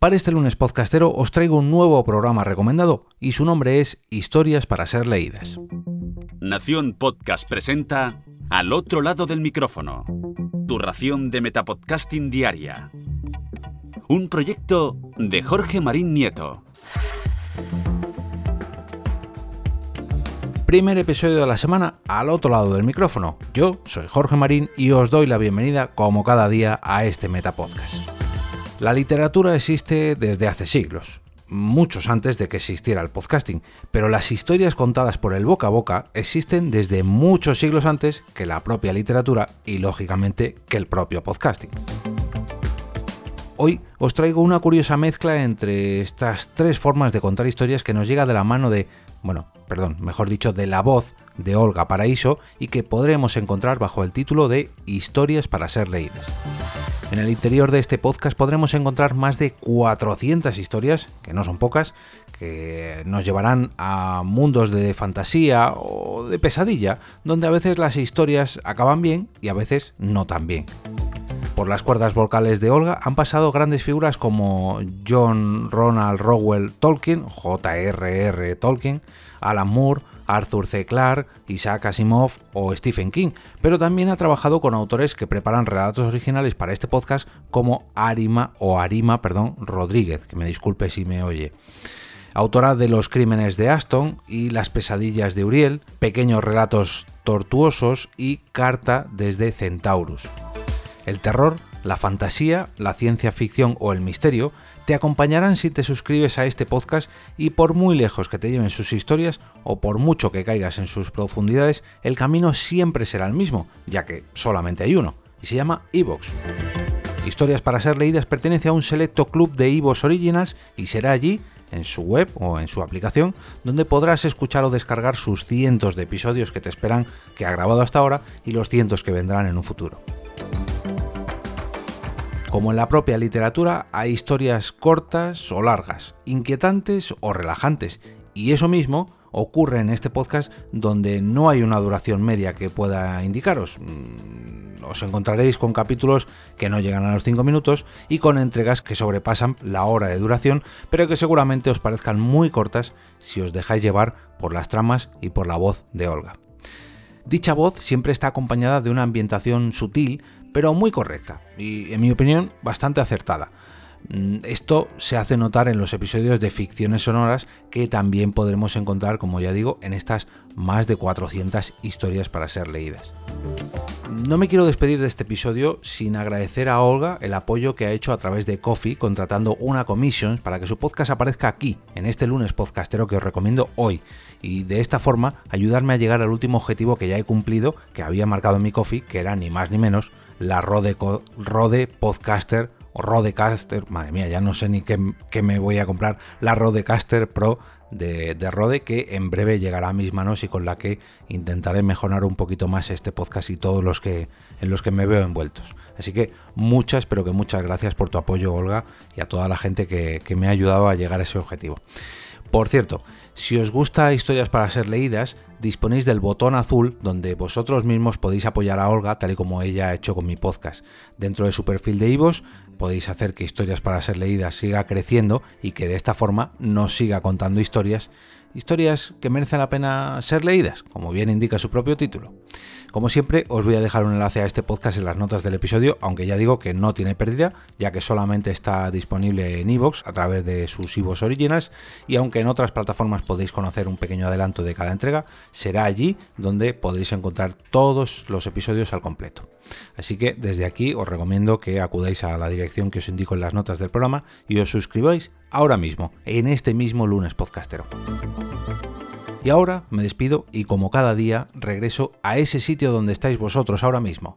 Para este lunes podcastero os traigo un nuevo programa recomendado y su nombre es Historias para ser leídas. Nación Podcast presenta Al otro lado del micrófono, tu ración de Metapodcasting diaria. Un proyecto de Jorge Marín Nieto. Primer episodio de la semana al otro lado del micrófono. Yo soy Jorge Marín y os doy la bienvenida como cada día a este Metapodcast. La literatura existe desde hace siglos, muchos antes de que existiera el podcasting, pero las historias contadas por el boca a boca existen desde muchos siglos antes que la propia literatura y lógicamente que el propio podcasting. Hoy os traigo una curiosa mezcla entre estas tres formas de contar historias que nos llega de la mano de, bueno, perdón, mejor dicho, de la voz de Olga Paraíso y que podremos encontrar bajo el título de Historias para ser leídas. En el interior de este podcast podremos encontrar más de 400 historias, que no son pocas, que nos llevarán a mundos de fantasía o de pesadilla, donde a veces las historias acaban bien y a veces no tan bien. Por las cuerdas vocales de Olga han pasado grandes figuras como John Ronald Rowell Tolkien, J.R.R. Tolkien, Alan Moore, Arthur C. Clarke, Isaac Asimov o Stephen King, pero también ha trabajado con autores que preparan relatos originales para este podcast como Arima o Arima, perdón, Rodríguez, que me disculpe si me oye. Autora de Los crímenes de Aston y Las pesadillas de Uriel, Pequeños relatos tortuosos y Carta desde Centaurus. El terror, la fantasía, la ciencia ficción o el misterio te acompañarán si te suscribes a este podcast y por muy lejos que te lleven sus historias o por mucho que caigas en sus profundidades, el camino siempre será el mismo, ya que solamente hay uno, y se llama Evox. Historias para ser leídas pertenece a un selecto club de Evox Originals y será allí, en su web o en su aplicación, donde podrás escuchar o descargar sus cientos de episodios que te esperan que ha grabado hasta ahora y los cientos que vendrán en un futuro. Como en la propia literatura, hay historias cortas o largas, inquietantes o relajantes, y eso mismo ocurre en este podcast donde no hay una duración media que pueda indicaros. Mm, os encontraréis con capítulos que no llegan a los 5 minutos y con entregas que sobrepasan la hora de duración, pero que seguramente os parezcan muy cortas si os dejáis llevar por las tramas y por la voz de Olga. Dicha voz siempre está acompañada de una ambientación sutil, pero muy correcta y, en mi opinión, bastante acertada. Mm, esto se hace notar en los episodios de ficciones sonoras que también podremos encontrar, como ya digo, en estas más de 400 historias para ser leídas. No me quiero despedir de este episodio sin agradecer a Olga el apoyo que ha hecho a través de Coffee contratando una commission para que su podcast aparezca aquí, en este lunes podcastero que os recomiendo hoy, y de esta forma ayudarme a llegar al último objetivo que ya he cumplido, que había marcado en mi Coffee, que era ni más ni menos la Rode, Rode Podcaster o Rodecaster, madre mía, ya no sé ni qué, me voy a comprar, la Rodecaster Pro de, de, Rode que en breve llegará a mis manos y con la que intentaré mejorar un poquito más este podcast y todos los que en los que me veo envueltos. Así que muchas, pero que muchas gracias por tu apoyo, Olga, y a toda la gente que, que me ha ayudado a llegar a ese objetivo. Por cierto, si os gusta historias para ser leídas, disponéis del botón azul donde vosotros mismos podéis apoyar a Olga tal y como ella ha hecho con mi podcast. Dentro de su perfil de Ivos podéis hacer que historias para ser leídas siga creciendo y que de esta forma nos siga contando historias historias que merecen la pena ser leídas, como bien indica su propio título. Como siempre, os voy a dejar un enlace a este podcast en las notas del episodio, aunque ya digo que no tiene pérdida, ya que solamente está disponible en iVoox a través de sus iVoox Originals, y aunque en otras plataformas podéis conocer un pequeño adelanto de cada entrega, será allí donde podréis encontrar todos los episodios al completo. Así que desde aquí os recomiendo que acudáis a la dirección que os indico en las notas del programa y os suscribáis ahora mismo, en este mismo lunes podcastero. Y ahora me despido y como cada día regreso a ese sitio donde estáis vosotros ahora mismo,